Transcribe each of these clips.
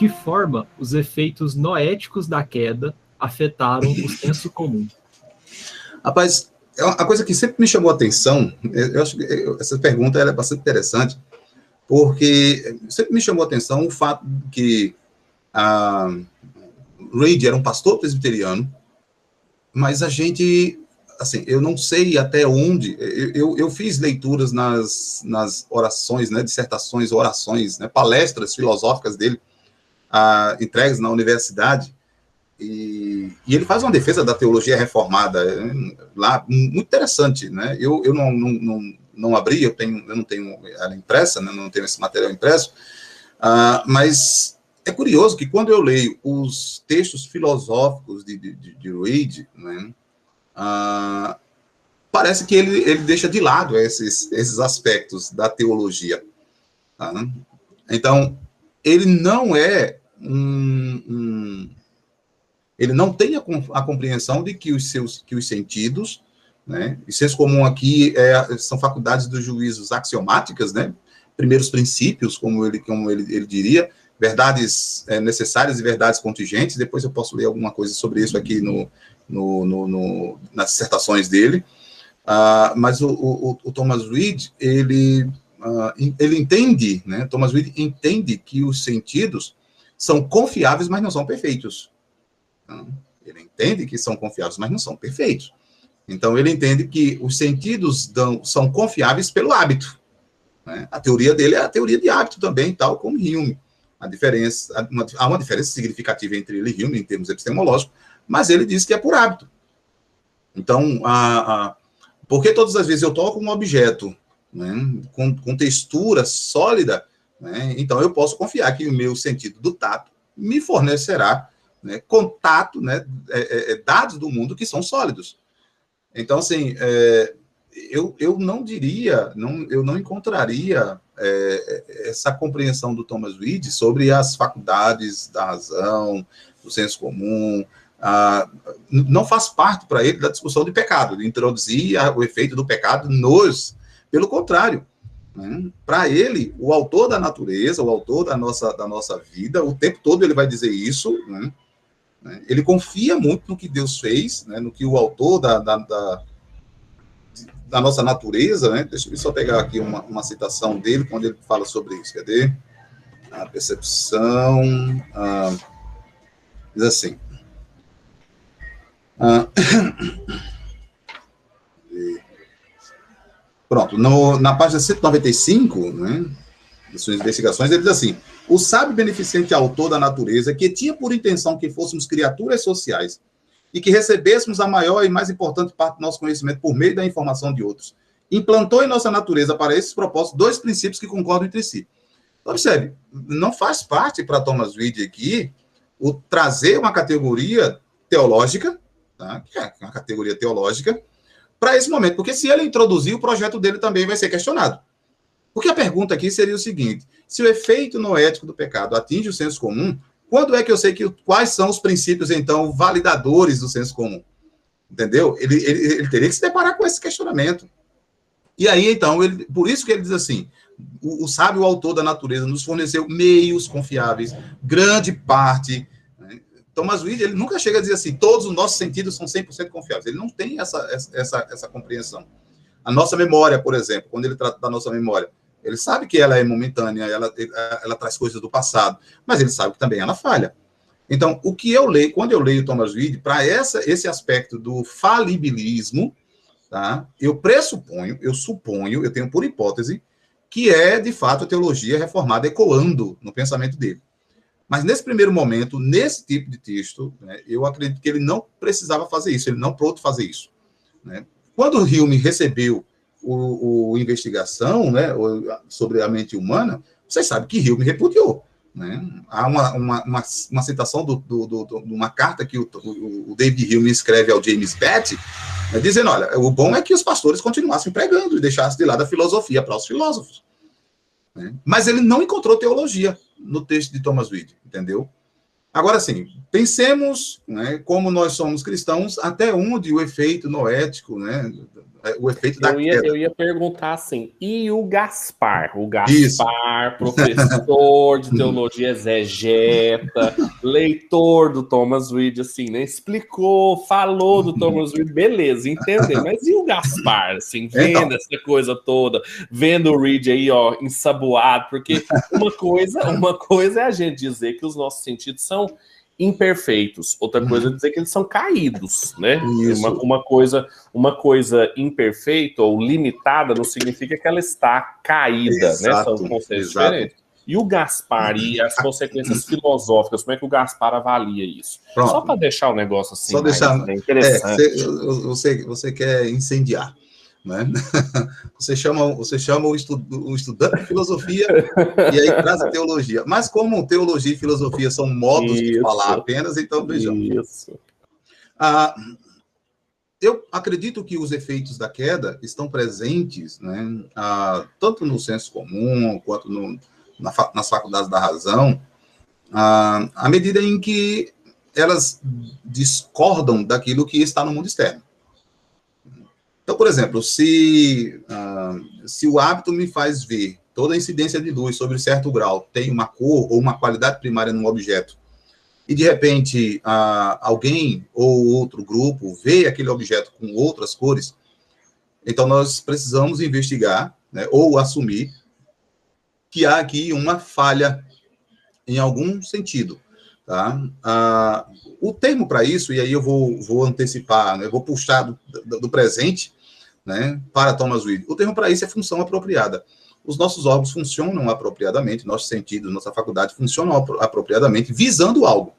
que forma os efeitos noéticos da queda afetaram o senso comum? Rapaz, é a coisa que sempre me chamou a atenção, eu acho que essa pergunta é bastante interessante, porque sempre me chamou a atenção o fato que a Reid era um pastor presbiteriano, mas a gente, assim, eu não sei até onde, eu, eu, eu fiz leituras nas, nas orações, né, dissertações, orações, né, palestras filosóficas dele, ah, entregues na universidade, e, e, ele faz uma defesa da teologia reformada lá, muito interessante, né? Eu, eu não, não, não, não abri, eu, tenho, eu não tenho ela impressa, né? não tenho esse material impresso, uh, mas é curioso que quando eu leio os textos filosóficos de, de, de Reid, né? Uh, parece que ele, ele deixa de lado esses, esses aspectos da teologia. Tá? Então, ele não é um, um ele não tem a, a, compreensão de que os seus que os sentidos, né, e senso comum aqui é, são faculdades dos juízos axiomáticas, né, primeiros princípios, como ele como ele, ele diria, verdades é, necessárias e verdades contingentes. Depois eu posso ler alguma coisa sobre isso aqui no, no, no, no nas dissertações dele. Uh, mas o, o, o, Thomas Reed ele uh, ele entende, né? Thomas Reed entende que os sentidos são confiáveis, mas não são perfeitos. Então, ele entende que são confiáveis, mas não são perfeitos. Então, ele entende que os sentidos dão, são confiáveis pelo hábito. Né? A teoria dele é a teoria de hábito também, tal como Hume. A diferença, uma, há uma diferença significativa entre ele e Hume em termos epistemológicos, mas ele diz que é por hábito. Então, a, a, porque todas as vezes eu toco um objeto né, com, com textura sólida, né, então eu posso confiar que o meu sentido do tato me fornecerá né, contato, né, é, é, é, dados do mundo que são sólidos. Então, assim, é, eu, eu não diria, não, eu não encontraria é, essa compreensão do Thomas Reed sobre as faculdades da razão, do senso comum, não faz parte para ele da discussão de pecado, de introduzir o efeito do pecado nos, pelo contrário, né? para ele, o autor da natureza, o autor da nossa, da nossa vida, o tempo todo ele vai dizer isso, né? Né? Ele confia muito no que Deus fez, né? no que o autor da, da, da, da nossa natureza, né? deixa eu só pegar aqui uma, uma, citação dele, quando ele fala sobre isso, cadê? A percepção, ah, diz assim, ah, pronto, no, na página 195, né, de suas investigações, ele diz assim, o sábio beneficente autor da natureza, que tinha por intenção que fôssemos criaturas sociais e que recebêssemos a maior e mais importante parte do nosso conhecimento por meio da informação de outros, implantou em nossa natureza para esses propósitos dois princípios que concordam entre si. Então, observe, não faz parte para Thomas Reed aqui o trazer uma categoria teológica, tá? que é uma categoria teológica, para esse momento, porque se ele introduzir, o projeto dele também vai ser questionado. Porque a pergunta aqui seria o seguinte: se o efeito noético do pecado atinge o senso comum, quando é que eu sei que quais são os princípios, então, validadores do senso comum? Entendeu? Ele, ele, ele teria que se deparar com esse questionamento. E aí, então, ele, por isso que ele diz assim: o, o sábio autor da natureza nos forneceu meios confiáveis, grande parte. Thomas Reed, ele nunca chega a dizer assim: todos os nossos sentidos são 100% confiáveis. Ele não tem essa, essa, essa compreensão. A nossa memória, por exemplo, quando ele trata da nossa memória, ele sabe que ela é momentânea, ela, ela traz coisas do passado, mas ele sabe que também ela falha. Então, o que eu leio, quando eu leio Thomas Reed, para esse aspecto do falibilismo, tá? eu pressuponho, eu suponho, eu tenho por hipótese, que é, de fato, a teologia reformada ecoando no pensamento dele. Mas nesse primeiro momento, nesse tipo de texto, né, eu acredito que ele não precisava fazer isso, ele não pronto fazer isso. Né? Quando o Hume recebeu o, o investigação né, sobre a mente humana, vocês sabem que Hume repudiou. Né? Há uma, uma, uma, uma citação de do, do, do, uma carta que o, o, o, David Hume escreve ao James Betty, né, dizendo: olha, o bom é que os pastores continuassem pregando e deixassem de lado a filosofia para os filósofos. Né? Mas ele não encontrou teologia no texto de Thomas Reed, entendeu? Agora sim, pensemos né, como nós somos cristãos, até onde o efeito noético né, o efeito da eu ia, queda. Eu ia perguntar assim, e o Gaspar? O Gaspar, Isso. professor de teologia exegeta, leitor do Thomas Reed, assim, né? Explicou, falou do Thomas Reed, beleza, entendeu? Mas e o Gaspar, assim, então. vendo então, essa coisa toda, vendo o Reed aí, ó, ensaboado, porque uma coisa, uma coisa é a gente dizer que os nossos sentidos são imperfeitos. Outra coisa é dizer que eles são caídos, né? Uma, uma, coisa, uma coisa imperfeita ou limitada não significa que ela está caída, exato, né? São conceitos exato. diferentes. E o Gaspar e as consequências filosóficas, como é que o Gaspar avalia isso? Pronto. Só para deixar o negócio assim, Só deixar, né, interessante. É, você, você quer incendiar. Né? Você chama, você chama o, estu, o estudante de filosofia e aí traz a teologia. Mas como teologia e filosofia são modos Isso. de falar apenas, então vejamos. Isso. Ah, eu acredito que os efeitos da queda estão presentes, né, ah, tanto no senso comum quanto no, na, nas faculdades da razão, ah, à medida em que elas discordam daquilo que está no mundo externo. Então, por exemplo, se, uh, se o hábito me faz ver toda a incidência de luz sobre certo grau tem uma cor ou uma qualidade primária no objeto, e de repente uh, alguém ou outro grupo vê aquele objeto com outras cores, então nós precisamos investigar né, ou assumir que há aqui uma falha em algum sentido. Tá? Uh, o termo para isso, e aí eu vou, vou antecipar, né, eu vou puxar do, do, do presente, né, para Thomas Reed. O termo para isso é função apropriada. Os nossos órgãos funcionam apropriadamente, nossos sentidos, nossa faculdade funcionam apropriadamente, visando algo.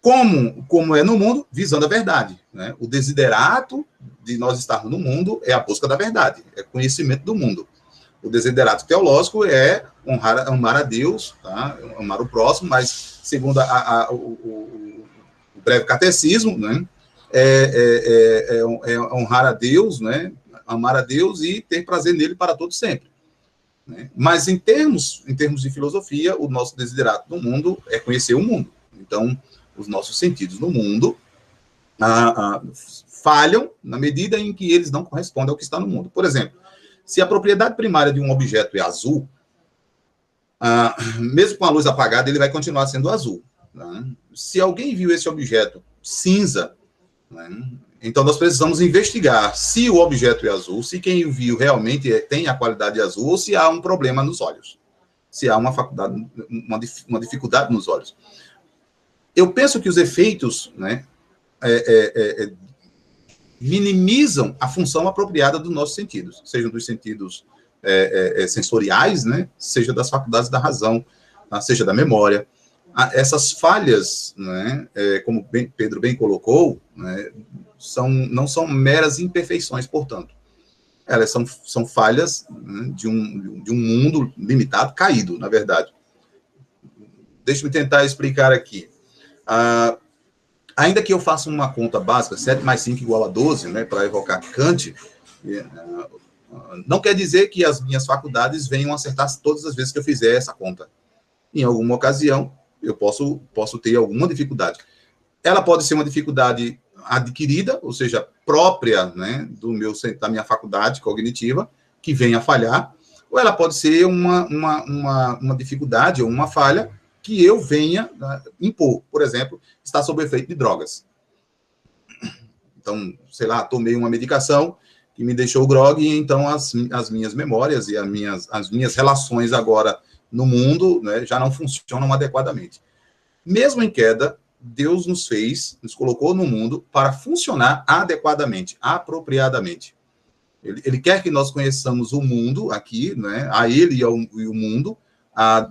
Como, como é no mundo, visando a verdade. Né? O desiderato de nós estarmos no mundo é a busca da verdade, é conhecimento do mundo. O desiderato teológico é honrar, amar a Deus, tá? amar o próximo, mas segundo a, a, o, o, o breve catecismo, né? É é, é, é, é, honrar a Deus, né? amar a Deus e ter prazer nele para todo sempre. Né? Mas em termos, em termos de filosofia, o nosso desiderato no mundo é conhecer o mundo. Então, os nossos sentidos no mundo ah, ah, falham na medida em que eles não correspondem ao que está no mundo. Por exemplo, se a propriedade primária de um objeto é azul, mesmo com a luz apagada, ele vai continuar sendo azul. Né? Se alguém viu esse objeto cinza? Então, nós precisamos investigar se o objeto é azul, se quem viu realmente é, tem a qualidade azul, ou se há um problema nos olhos, se há uma, uma, uma dificuldade nos olhos. Eu penso que os efeitos né, é, é, é, é minimizam a função apropriada dos nossos sentidos, sejam dos sentidos é, sensoriais, né, seja das faculdades da razão, tá, seja da memória essas falhas, né, é, como bem, Pedro bem colocou, né, são, não são meras imperfeições, portanto. Elas são, são falhas né, de, um, de um mundo limitado, caído, na verdade. Deixa-me tentar explicar aqui. Ah, ainda que eu faça uma conta básica, 7 mais 5 igual a 12, né, para evocar Kant, é, não quer dizer que as minhas faculdades venham acertar todas as vezes que eu fizer essa conta. Em alguma ocasião, eu posso, posso ter alguma dificuldade. Ela pode ser uma dificuldade adquirida, ou seja, própria né, do meu, da minha faculdade cognitiva, que venha a falhar, ou ela pode ser uma, uma, uma, uma dificuldade ou uma falha que eu venha impor. Por exemplo, estar sob efeito de drogas. Então, sei lá, tomei uma medicação que me deixou grog, e então as, as minhas memórias e as minhas, as minhas relações agora no mundo né, já não funcionam adequadamente. Mesmo em queda, Deus nos fez, nos colocou no mundo para funcionar adequadamente, apropriadamente. Ele, ele quer que nós conheçamos o mundo aqui, né, a Ele e, ao, e o mundo, a,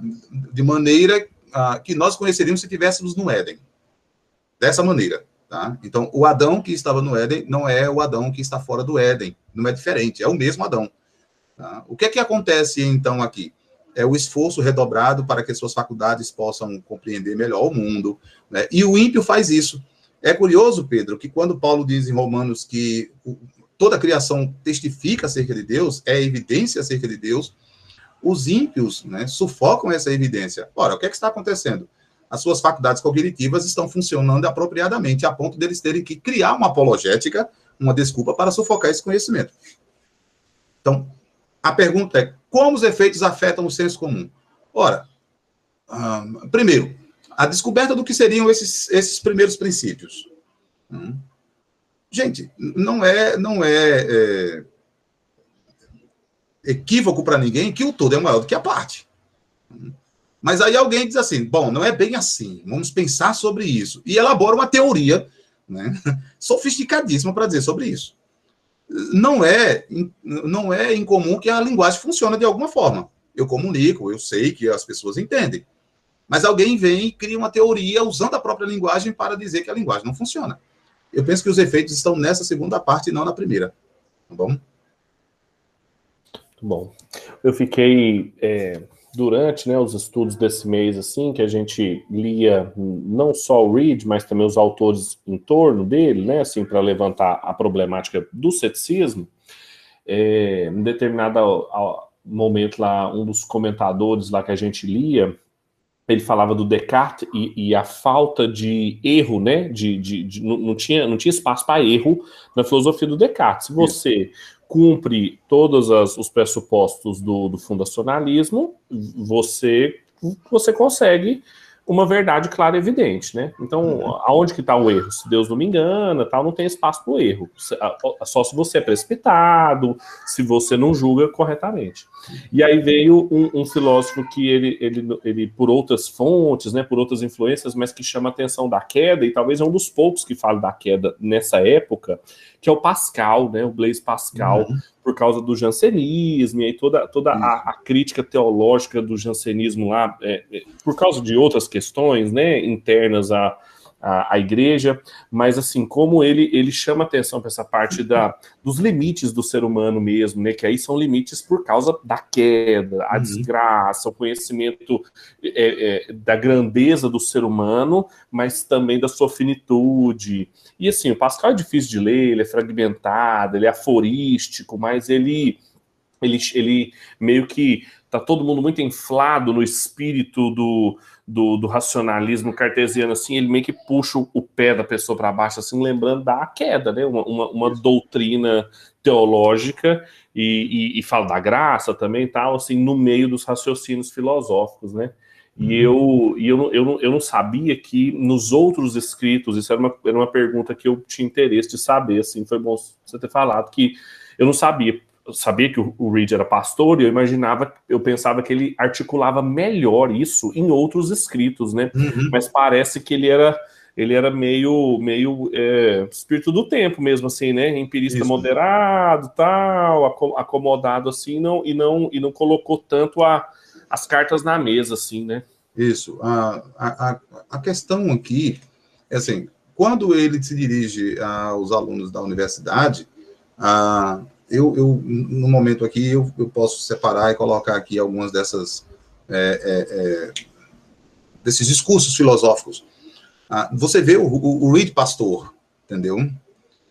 de maneira a, que nós conheceríamos se estivéssemos no Éden. Dessa maneira. Tá? Então, o Adão que estava no Éden não é o Adão que está fora do Éden. Não é diferente, é o mesmo Adão. Tá? O que é que acontece, então, aqui? É o esforço redobrado para que suas faculdades possam compreender melhor o mundo. Né? E o ímpio faz isso. É curioso, Pedro, que quando Paulo diz em Romanos que toda a criação testifica acerca de Deus, é evidência acerca de Deus, os ímpios né, sufocam essa evidência. Ora, o que, é que está acontecendo? As suas faculdades cognitivas estão funcionando apropriadamente, a ponto deles terem que criar uma apologética uma desculpa para sufocar esse conhecimento. Então, a pergunta é: como os efeitos afetam o senso comum? Ora, uh, primeiro, a descoberta do que seriam esses, esses primeiros princípios. Hum. Gente, não é, não é, é equívoco para ninguém que o todo é maior do que a parte. Hum. Mas aí alguém diz assim: bom, não é bem assim, vamos pensar sobre isso. E elabora uma teoria né, sofisticadíssima para dizer sobre isso. Não é, não é incomum que a linguagem funcione de alguma forma. Eu comunico, eu sei que as pessoas entendem. Mas alguém vem e cria uma teoria usando a própria linguagem para dizer que a linguagem não funciona. Eu penso que os efeitos estão nessa segunda parte e não na primeira. Tá bom? Bom, eu fiquei é, durante né, os estudos desse mês, assim, que a gente lia não só o Reed, mas também os autores em torno dele, né, assim, para levantar a problemática do ceticismo, é, em determinado momento lá, um dos comentadores lá que a gente lia, ele falava do Descartes e, e a falta de erro, né, de, de, de não, não, tinha, não tinha espaço para erro na filosofia do Descartes. Se você cumpre todos os pressupostos do, do fundacionalismo, você, você consegue uma verdade clara e evidente, né? Então, uhum. aonde que está o erro? Se Deus não me engana, tal, não tem espaço para o erro. Só se você é precipitado, se você não julga corretamente. E aí veio um, um, filósofo que ele, ele, ele, por outras fontes, né, por outras influências, mas que chama a atenção da queda, e talvez é um dos poucos que fala da queda nessa época, que é o Pascal, né, o Blaise Pascal, uhum. Por causa do jansenismo, e aí toda, toda a, a, crítica teológica do jansenismo lá, é, é, por causa de outras questões, né, internas a a, a, igreja, mas assim, como ele, ele chama atenção para essa parte da, dos limites do ser humano mesmo, né? Que aí são limites por causa da queda, a uhum. desgraça, o conhecimento é, é, da grandeza do ser humano, mas também da sua finitude. E assim, o Pascal é difícil de ler, ele é fragmentado, ele é aforístico, mas ele, ele, ele meio que tá todo mundo muito inflado no espírito do do, do, racionalismo cartesiano, assim, ele meio que puxa o pé da pessoa para baixo, assim, lembrando da queda, né? Uma, uma, uma doutrina teológica e, e, e, fala da graça também, tal, assim, no meio dos raciocínios filosóficos, né? E uhum. eu, e eu, eu, não, eu não sabia que nos outros escritos, isso era uma, era uma pergunta que eu tinha interesse de saber, assim, foi bom você ter falado, que eu não sabia eu sabia que o, o Reed era pastor e eu imaginava, eu pensava que ele articulava melhor isso em outros escritos, né? Uhum. Mas parece que ele era ele era meio meio é, espírito do tempo mesmo assim, né? Empirista isso. moderado, tal, acomodado assim, não e não e não colocou tanto a, as cartas na mesa assim, né? Isso. A, a, a questão aqui é assim, quando ele se dirige aos alunos da universidade, a, eu, eu, no momento aqui, eu, eu posso separar e colocar aqui algumas dessas, é, é, é, desses discursos filosóficos. Ah, você vê o, o, o Reed Pastor, entendeu?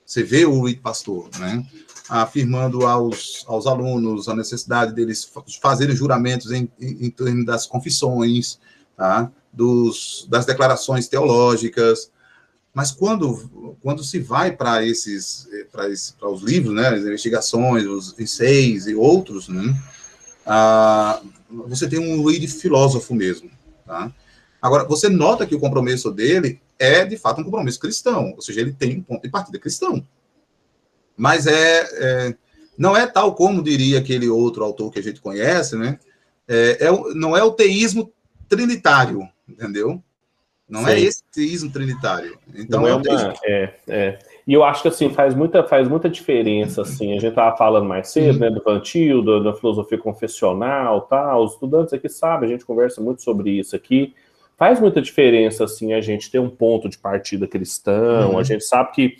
Você vê o Reed Pastor, né? Afirmando aos, aos alunos a necessidade deles fazerem juramentos em, em, em torno das confissões, tá? Dos, das declarações teológicas, mas quando, quando se vai para esses, para esse, os livros, né, as investigações, os enseios e outros, né, ah, você tem um de filósofo mesmo, tá? Agora, você nota que o compromisso dele é, de fato, um compromisso cristão, ou seja, ele tem um ponto de partida cristão. Mas é, é não é tal como diria aquele outro autor que a gente conhece, né? É, é, não é o teísmo trinitário, entendeu? Não é Sim. é esse teísmo trinitário. Então é, é, uma, é, é. E eu acho que assim faz muita, faz muita diferença. Assim, a gente estava falando mais cedo, né, do Vantil, da, filosofia confessional, tal. Os estudantes aqui sabem, a gente conversa muito sobre isso aqui. Faz muita diferença assim a gente ter um ponto de partida cristão. Uhum. A gente sabe que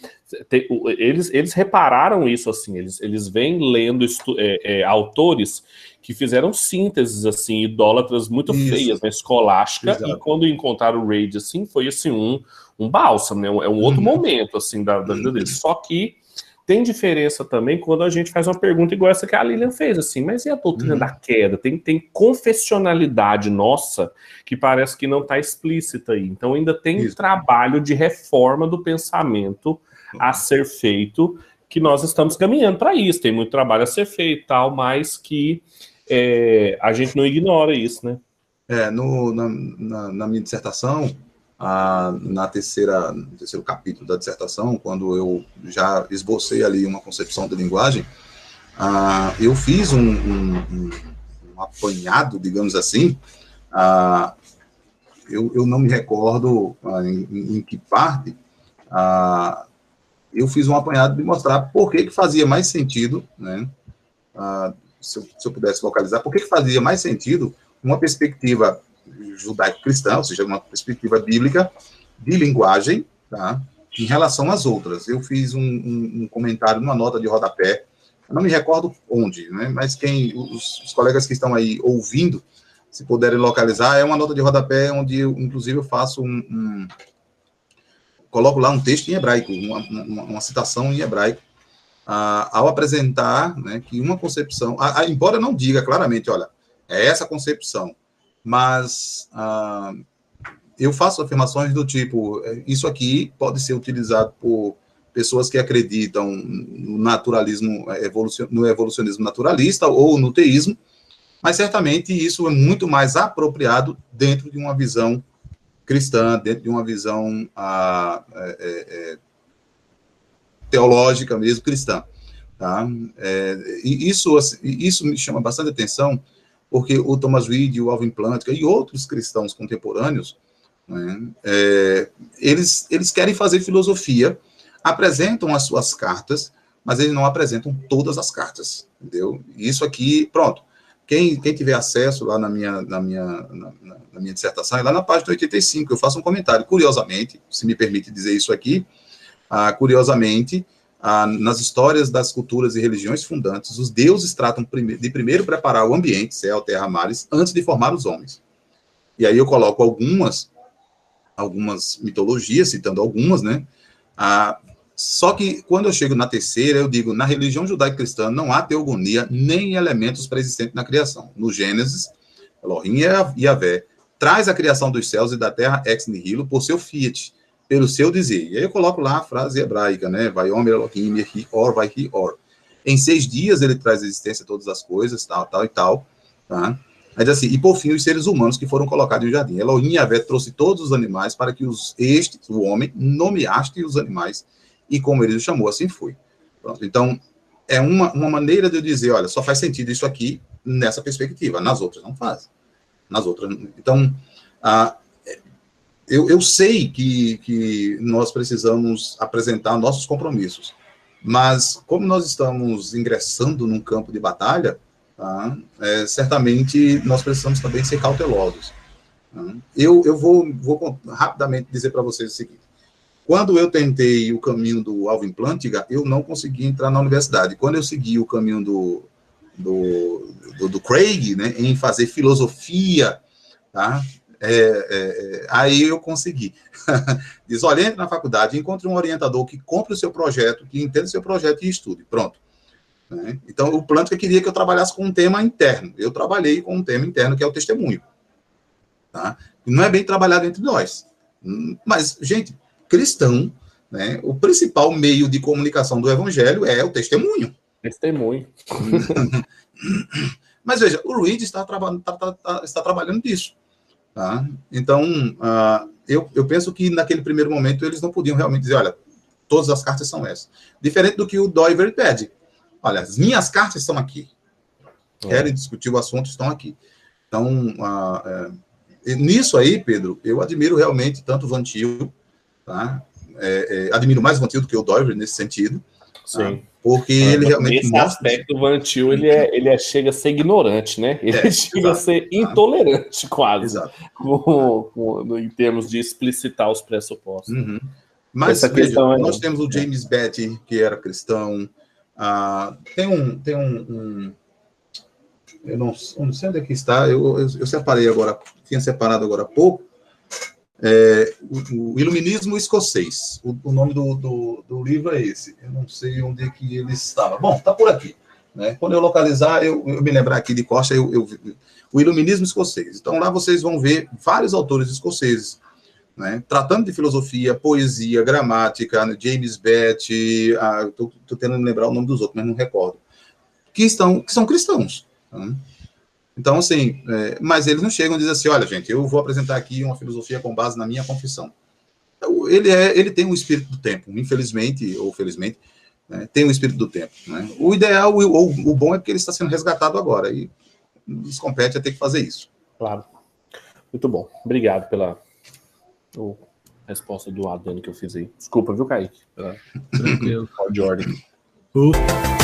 te, eles, eles repararam isso assim. Eles, eles vêm lendo estu, é, é, autores que fizeram sínteses assim idólatras muito Isso. feias, né, escolástica, Exato. e quando encontraram o Raid assim, foi assim um, um bálsamo, né, é um outro uhum. momento assim da, da vida deles. Só que tem diferença também quando a gente faz uma pergunta igual essa que a Lilian fez, assim, mas e a doutrina uhum. da queda? Tem, tem confessionalidade nossa que parece que não está explícita aí. Então ainda tem Isso. trabalho de reforma do pensamento a ser feito que nós estamos caminhando para isso. Tem muito trabalho a ser feito, tal, mas que é, a gente não ignora isso, né? É, no, na, na, na minha dissertação, a, na terceira, no terceiro capítulo da dissertação, quando eu já esbocei ali uma concepção de linguagem, a, eu fiz um, um, um, apanhado, digamos assim, a, eu, eu não me recordo em, em, que parte, eu fiz um apanhado de mostrar por que, que fazia mais sentido, né, se eu, se, eu, pudesse localizar, por que, que fazia mais sentido uma perspectiva judaico-cristã, ou seja, uma perspectiva bíblica de linguagem, tá? em relação às outras. Eu fiz um, um, um comentário numa nota de rodapé, não me recordo onde, né? mas quem, os, os, colegas que estão aí ouvindo, se puderem localizar, é uma nota de rodapé onde, eu, inclusive, eu faço um, um coloco lá um texto em hebraico, uma, uma, uma citação em hebraico, ah, ao apresentar né, que uma concepção, ah, embora não diga claramente, olha, é essa concepção, mas ah, eu faço afirmações do tipo: é, isso aqui pode ser utilizado por pessoas que acreditam no naturalismo, é, no evolucionismo naturalista ou no teísmo, mas certamente isso é muito mais apropriado dentro de uma visão cristã, dentro de uma visão ah, é, é, é teológica mesmo, cristã. Tá? É, e isso, assim, isso me chama bastante atenção, porque o Thomas Reid, o Alvin Plantinga e outros cristãos contemporâneos, né, é, eles, eles querem fazer filosofia, apresentam as suas cartas, mas eles não apresentam todas as cartas, entendeu? Isso aqui, pronto. Quem, quem tiver acesso lá na minha, na, minha, na, na minha dissertação, é lá na página 85, eu faço um comentário. Curiosamente, se me permite dizer isso aqui, ah, curiosamente, ah, nas histórias das culturas e religiões fundantes, os deuses tratam de primeiro preparar o ambiente, céu, terra, mares, antes de formar os homens. E aí eu coloco algumas, algumas mitologias, citando algumas, né? Ah, só que quando eu chego na terceira, eu digo, na religião judaico-cristã não há teogonia nem elementos pré-existentes na criação. No Gênesis, Elohim e Yahvé traz a criação dos céus e da terra ex nihilo por seu fiat, pelo seu dizer. E aí eu coloco lá a frase hebraica, né? Vai Omer Elohim, Yehi Or, vai Hi Or. Em seis dias ele traz a existência todas as coisas, tal, tal e tal, tá? Mas assim, e por fim, os seres humanos que foram colocados no jardim. Elohim Yahvé trouxe todos os animais para que os estes, o homem, nomeaste os animais, e como ele os chamou, assim foi. Pronto. Então, é uma, uma maneira de eu dizer, olha, só faz sentido isso aqui nessa perspectiva, nas outras não faz. Nas outras. Então, ah, eu, eu sei que, que nós precisamos apresentar nossos compromissos, mas como nós estamos ingressando num campo de batalha, tá, é, certamente nós precisamos também ser cautelosos. Tá? Eu, eu vou, vou rapidamente dizer para vocês o seguinte: quando eu tentei o caminho do Alvin Plantinga, eu não consegui entrar na universidade. Quando eu segui o caminho do, do, do, do Craig, né, em fazer filosofia, tá? É, é, é, aí eu consegui. Diz, olha, entre na faculdade, encontre um orientador que compre o seu projeto, que entenda o seu projeto e estude. Pronto. Né? Então, o Plântica queria que eu trabalhasse com um tema interno. Eu trabalhei com um tema interno, que é o testemunho. Tá? Não é bem trabalhado entre nós. Mas, gente, cristão, né, o principal meio de comunicação do evangelho é o testemunho. Testemunho. Mas veja, o Reed está, traba tá, tá, tá, está trabalhando nisso. Tá? Então, uh, eu, eu penso que naquele primeiro momento eles não podiam realmente dizer, olha, todas as cartas são essas. Diferente do que o Doiver pede. Olha, as minhas cartas estão aqui. É. Querem discutir o assunto, estão aqui. Então, uh, nisso aí, Pedro, eu admiro realmente tanto o Vantil, tá? É, é, admiro mais o Vantil do que o Doiver nesse sentido. Sim. Tá? Porque ah, ele realmente. Nesse mostra... aspecto, o Vantil ele, é, ele é, chega a ser ignorante, né? Ele é, chega exato. a ser intolerante, quase, com, com, em termos de explicitar os pressupostos. Uhum. Mas veja, é nós temos o James Betty, que era cristão. Ah, tem um. Tem um, um eu, não, não sei onde é que está, eu, eu, eu separei agora, tinha separado agora há pouco é, o, o, Iluminismo Escocês. O, o nome do, do, do, livro é esse. Eu não sei onde é que ele estava. Bom, está por aqui. Né? Quando eu localizar, eu, eu, me lembrar aqui de Costa, eu, eu, o Iluminismo Escocês. Então, lá vocês vão ver vários autores escoceses. né, tratando de filosofia, poesia, gramática, James Bett, estou tentando lembrar o nome dos outros, mas não recordo, que, estão, que são cristãos. Né? Então, assim, é, mas eles não chegam e dizem assim, olha, gente, eu vou apresentar aqui uma filosofia com base na minha confissão. Então, ele, é, ele tem um espírito do tempo, infelizmente ou felizmente, né, tem um espírito do tempo. Né? O ideal, ou o bom é que ele está sendo resgatado agora, e nos compete a ter que fazer isso. Claro. Muito bom. Obrigado pela oh, resposta do Adano que eu fiz aí. Desculpa, viu, Kaique? Pela... Tranquilo. de ordem. Uh.